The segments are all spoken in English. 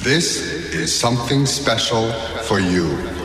This is something special for you.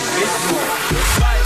Big boy.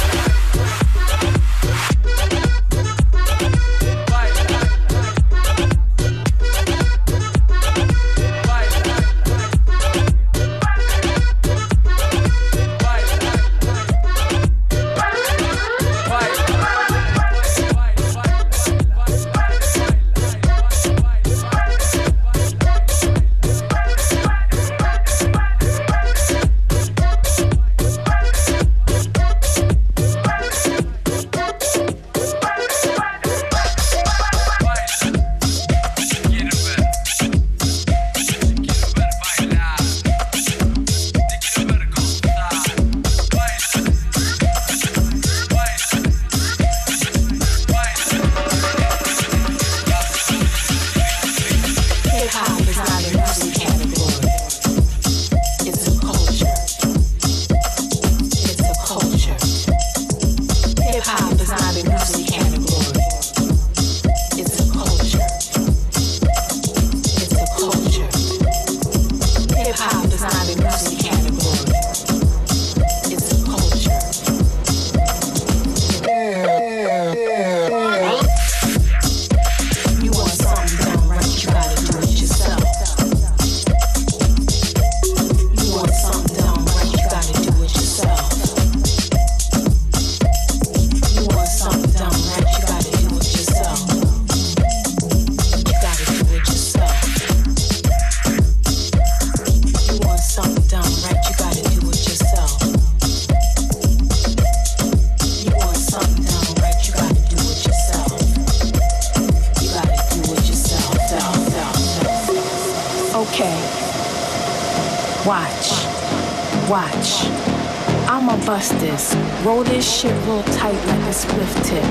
Blast. Roll this shit real tight like a swift tip.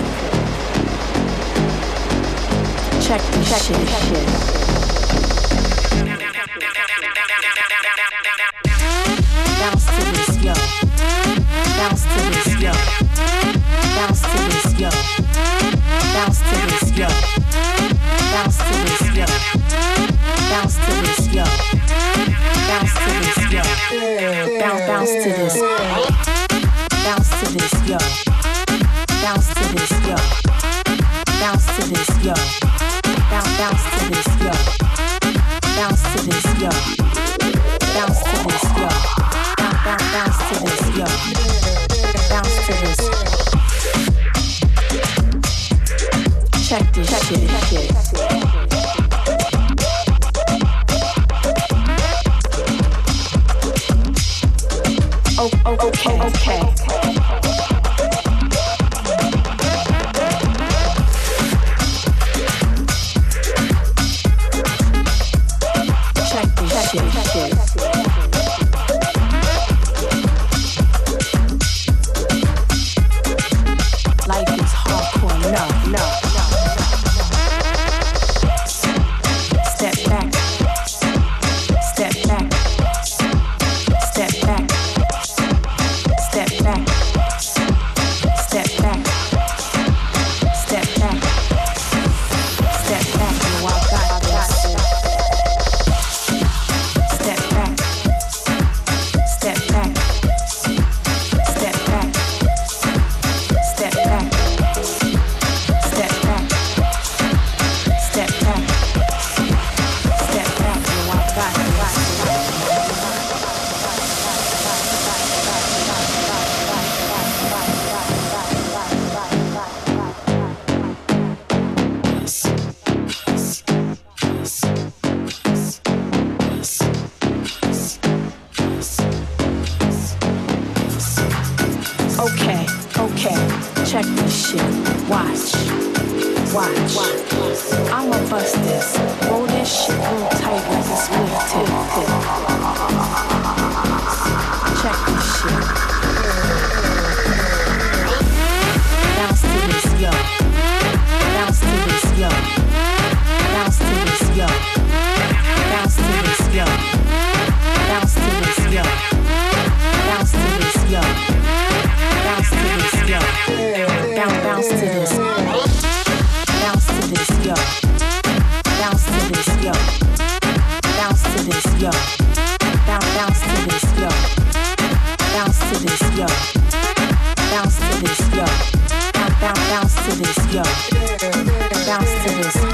Check this Check shit. This shit. Bounce to this, yo. Bounce to this, yo. Bounce to this, yo. Bounce to this, yo to this, yo. Bounce to this, yo. Bounce to this, yo. Bounce, bounce to this, yo. Bounce to this, yo. Bounce to this, yo. Bounce, bounce, bounce to this, yo. Bounce to this. Check this, check it, check it. Oh, oh, okay, okay. This, yo. Bounce to this.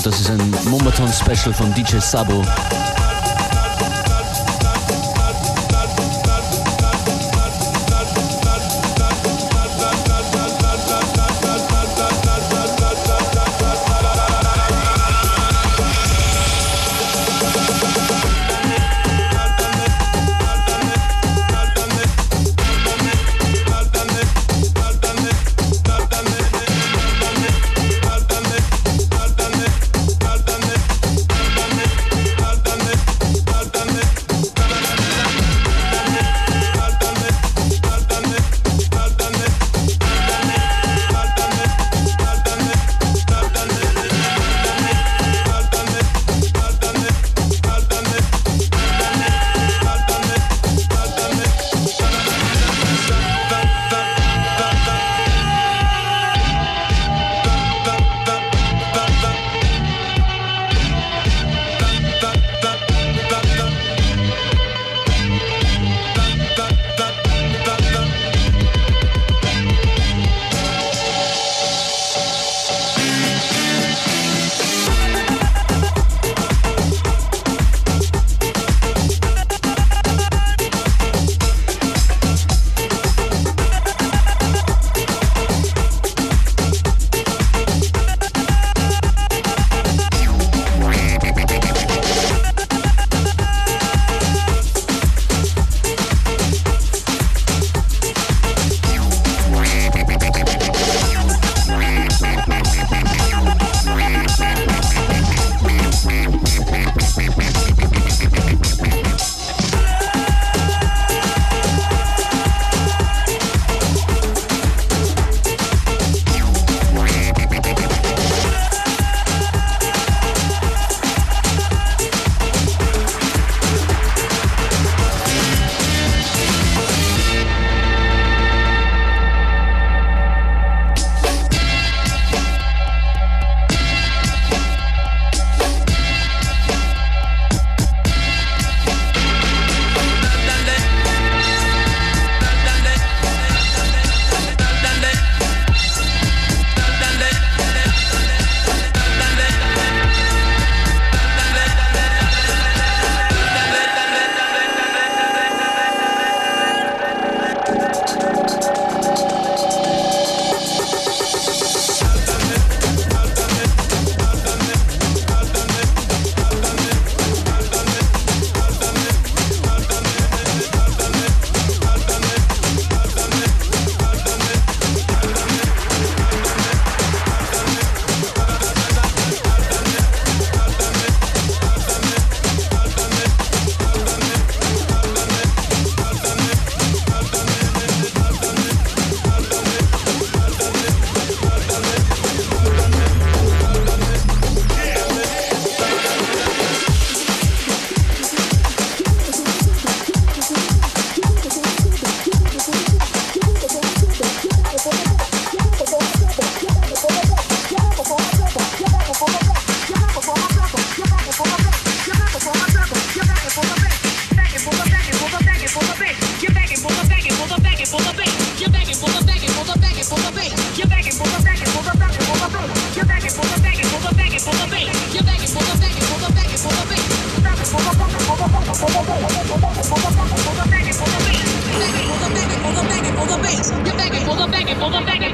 Und das ist ein Momentan Special von DJ Sabo.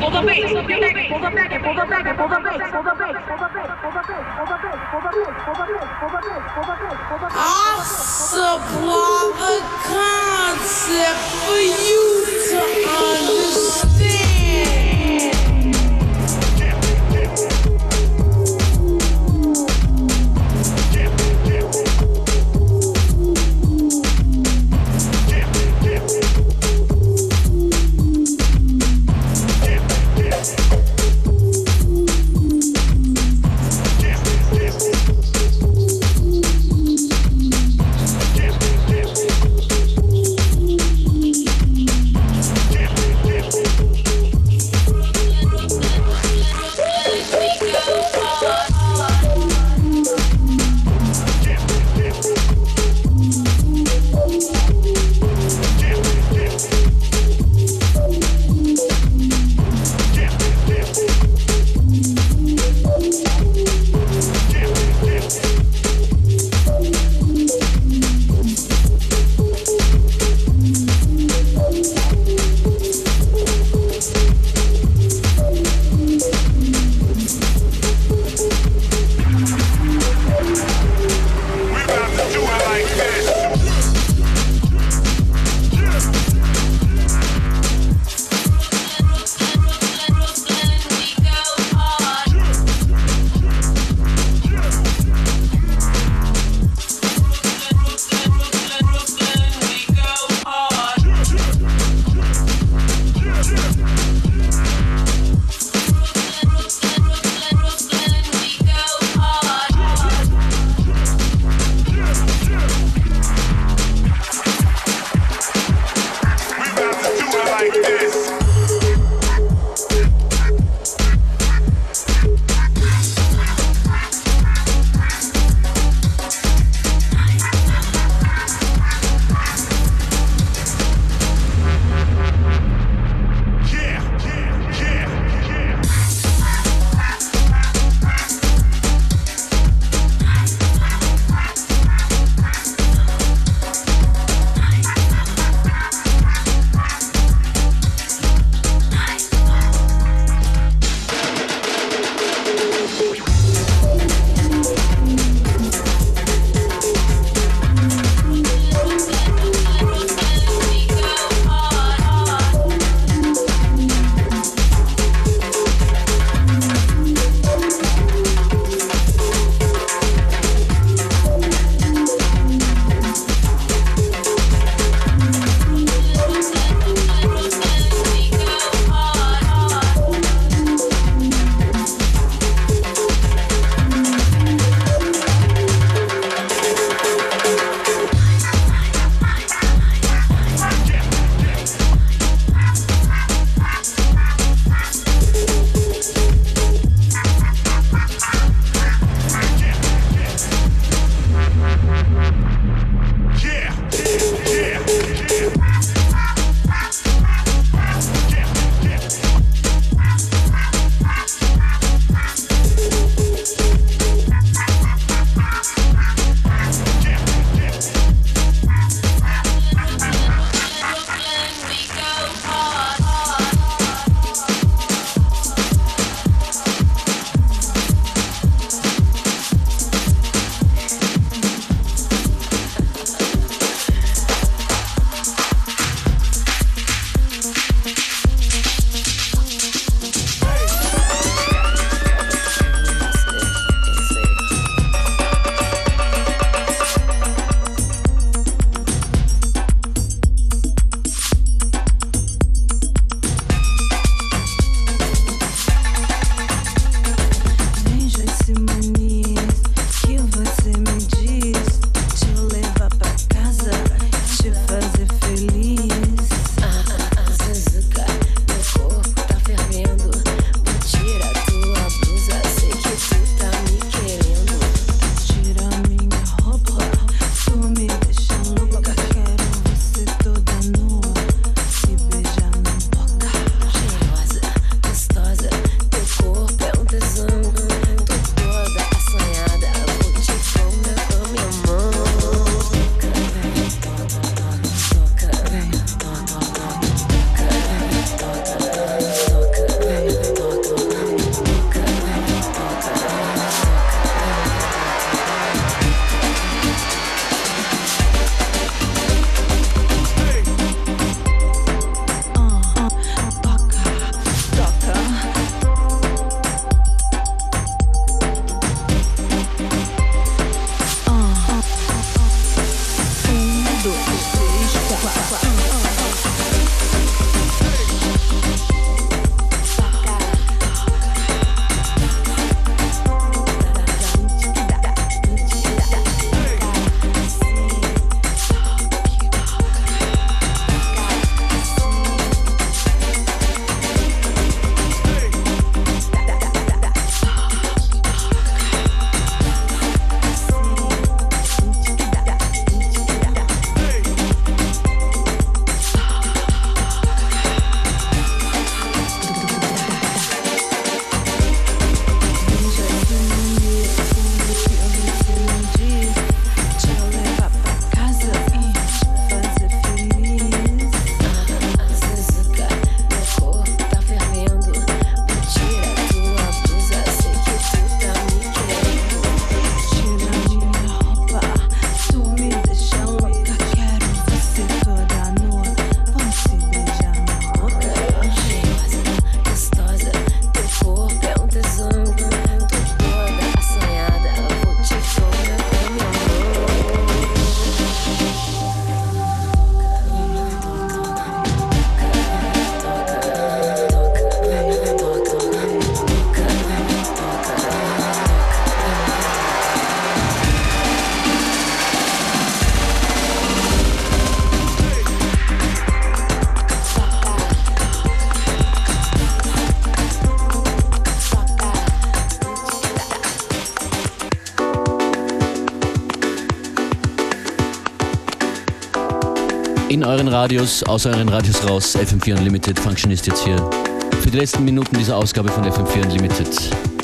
pull the bass, pull the bass, pull the bass, pull the bass, pull the bass, pull the bass, pull the bass, pull the bass, pull the bass, pull the bass, pull the bass, pull the bass, pull the bass, pull the bass. I supply the concept for you to understand. Euren Radios, aus euren Radios raus. FM4 Unlimited Functionist jetzt hier für die letzten Minuten dieser Ausgabe von FM4 Unlimited.